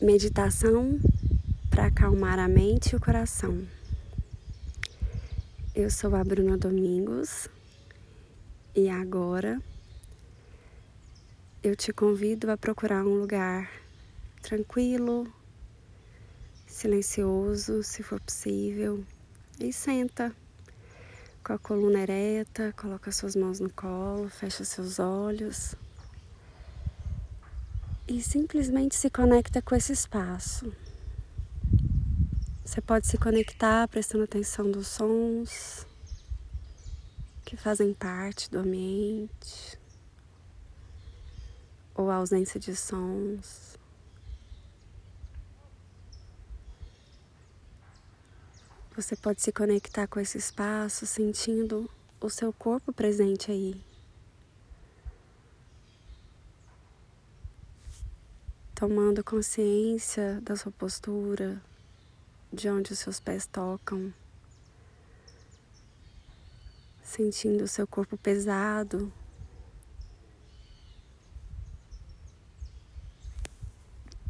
Meditação para acalmar a mente e o coração. Eu sou a Bruna Domingos e agora eu te convido a procurar um lugar tranquilo, silencioso, se for possível, e senta com a coluna ereta, coloca suas mãos no colo, fecha seus olhos e simplesmente se conecta com esse espaço. Você pode se conectar prestando atenção dos sons que fazem parte do ambiente ou a ausência de sons. Você pode se conectar com esse espaço sentindo o seu corpo presente aí. Tomando consciência da sua postura, de onde os seus pés tocam, sentindo o seu corpo pesado.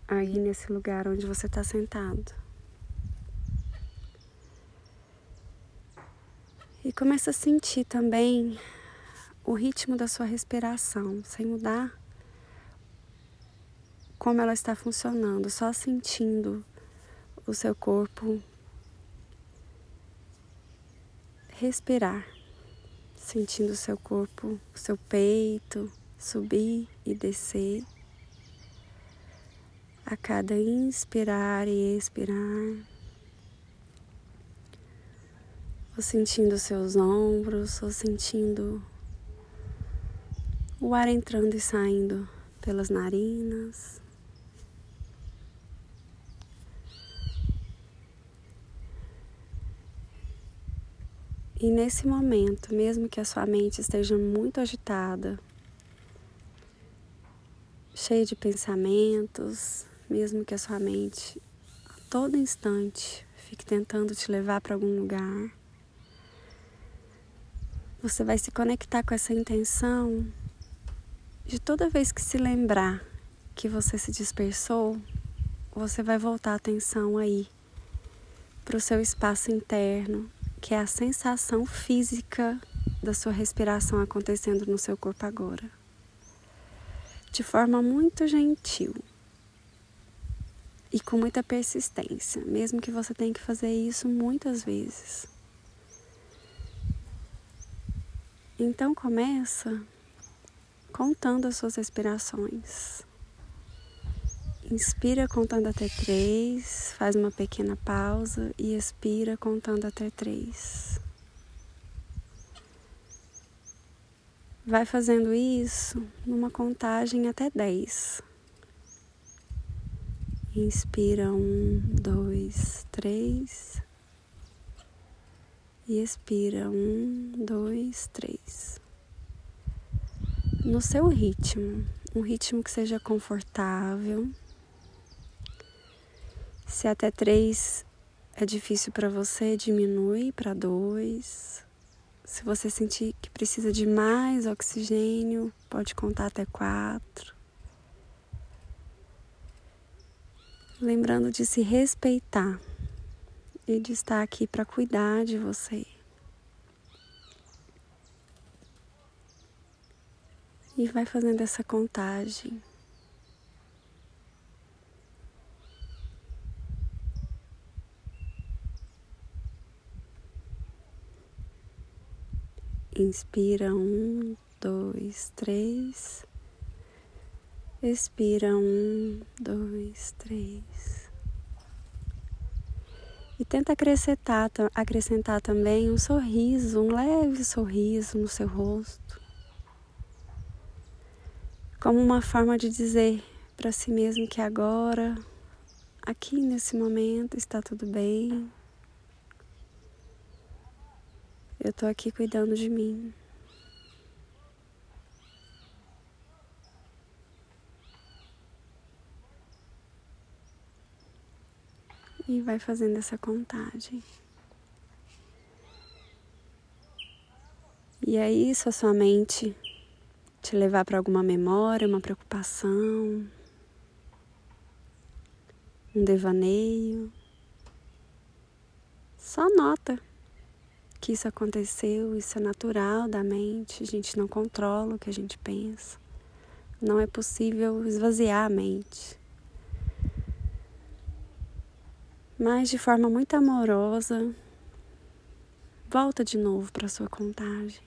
Aí nesse lugar onde você está sentado. E começa a sentir também o ritmo da sua respiração, sem mudar como ela está funcionando, só sentindo o seu corpo respirar, sentindo o seu corpo, o seu peito subir e descer. A cada inspirar e expirar, ou sentindo seus ombros, ou sentindo o ar entrando e saindo pelas narinas. E nesse momento, mesmo que a sua mente esteja muito agitada, cheia de pensamentos, mesmo que a sua mente a todo instante fique tentando te levar para algum lugar, você vai se conectar com essa intenção de toda vez que se lembrar que você se dispersou, você vai voltar a atenção aí para o seu espaço interno, que é a sensação física da sua respiração acontecendo no seu corpo agora. De forma muito gentil e com muita persistência, mesmo que você tenha que fazer isso muitas vezes. Então começa contando as suas respirações. Inspira contando até três, faz uma pequena pausa e expira contando até três. Vai fazendo isso numa contagem até dez. Inspira um, dois, três. E expira um, dois, três. No seu ritmo, um ritmo que seja confortável se até três é difícil para você, diminui para dois. Se você sentir que precisa de mais oxigênio, pode contar até quatro. Lembrando de se respeitar e de estar aqui para cuidar de você. E vai fazendo essa contagem. Inspira um, dois, três. Expira um, dois, três. E tenta acrescentar, acrescentar também um sorriso, um leve sorriso no seu rosto. Como uma forma de dizer para si mesmo que agora, aqui nesse momento, está tudo bem, Eu tô aqui cuidando de mim. E vai fazendo essa contagem. E aí, se a sua mente te levar para alguma memória, uma preocupação, um devaneio. Só nota que isso aconteceu, isso é natural da mente, a gente não controla o que a gente pensa. Não é possível esvaziar a mente. Mas de forma muito amorosa, volta de novo para sua contagem.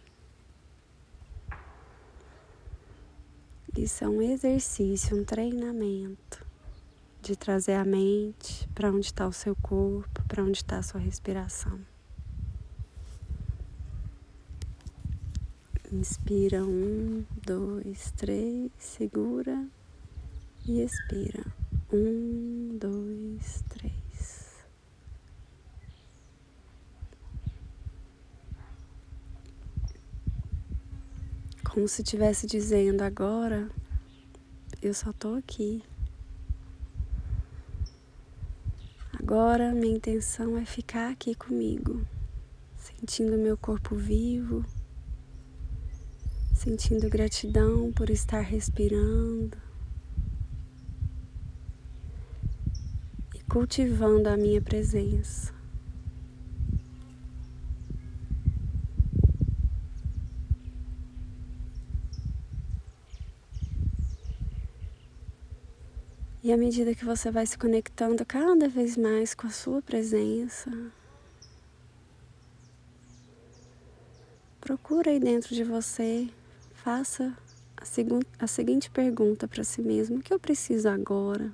Isso é um exercício, um treinamento de trazer a mente para onde está o seu corpo, para onde está a sua respiração. Inspira um, dois, três, segura e expira. Um, dois, três. Como se estivesse dizendo agora, eu só tô aqui. Agora minha intenção é ficar aqui comigo, sentindo meu corpo vivo sentindo gratidão por estar respirando e cultivando a minha presença. E à medida que você vai se conectando cada vez mais com a sua presença, procura aí dentro de você Faça a, segu a seguinte pergunta para si mesmo: o que eu preciso agora?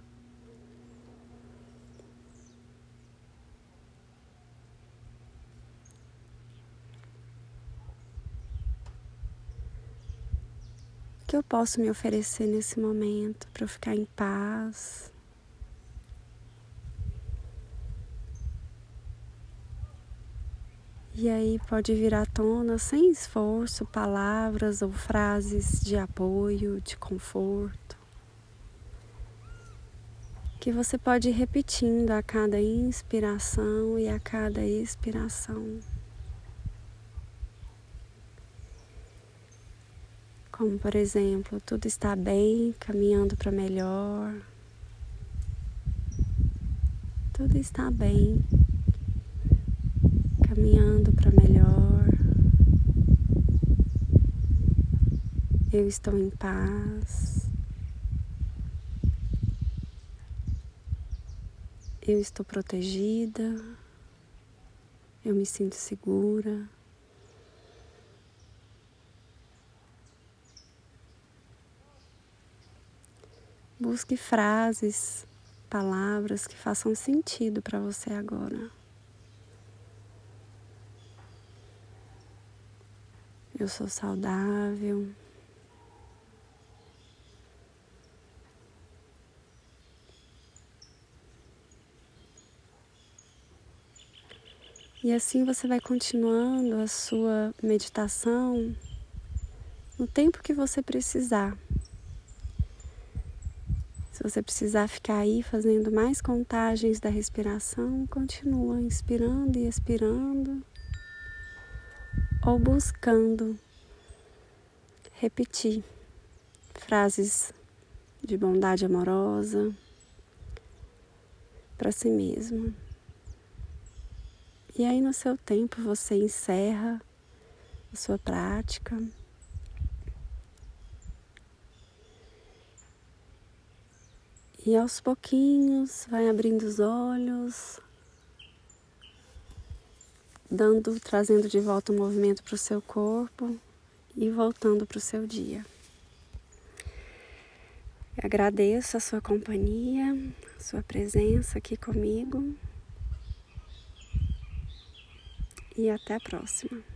O que eu posso me oferecer nesse momento para eu ficar em paz? E aí pode vir à tona sem esforço palavras ou frases de apoio, de conforto, que você pode ir repetindo a cada inspiração e a cada expiração. Como por exemplo, tudo está bem, caminhando para melhor. Tudo está bem caminhando para melhor. Eu estou em paz. Eu estou protegida. Eu me sinto segura. Busque frases, palavras que façam sentido para você agora. Eu sou saudável. E assim você vai continuando a sua meditação no tempo que você precisar. Se você precisar ficar aí fazendo mais contagens da respiração, continua inspirando e expirando ou buscando repetir frases de bondade amorosa para si mesmo. E aí, no seu tempo, você encerra a sua prática. E aos pouquinhos vai abrindo os olhos, dando, trazendo de volta o movimento para o seu corpo e voltando para o seu dia. Eu agradeço a sua companhia, a sua presença aqui comigo e até a próxima.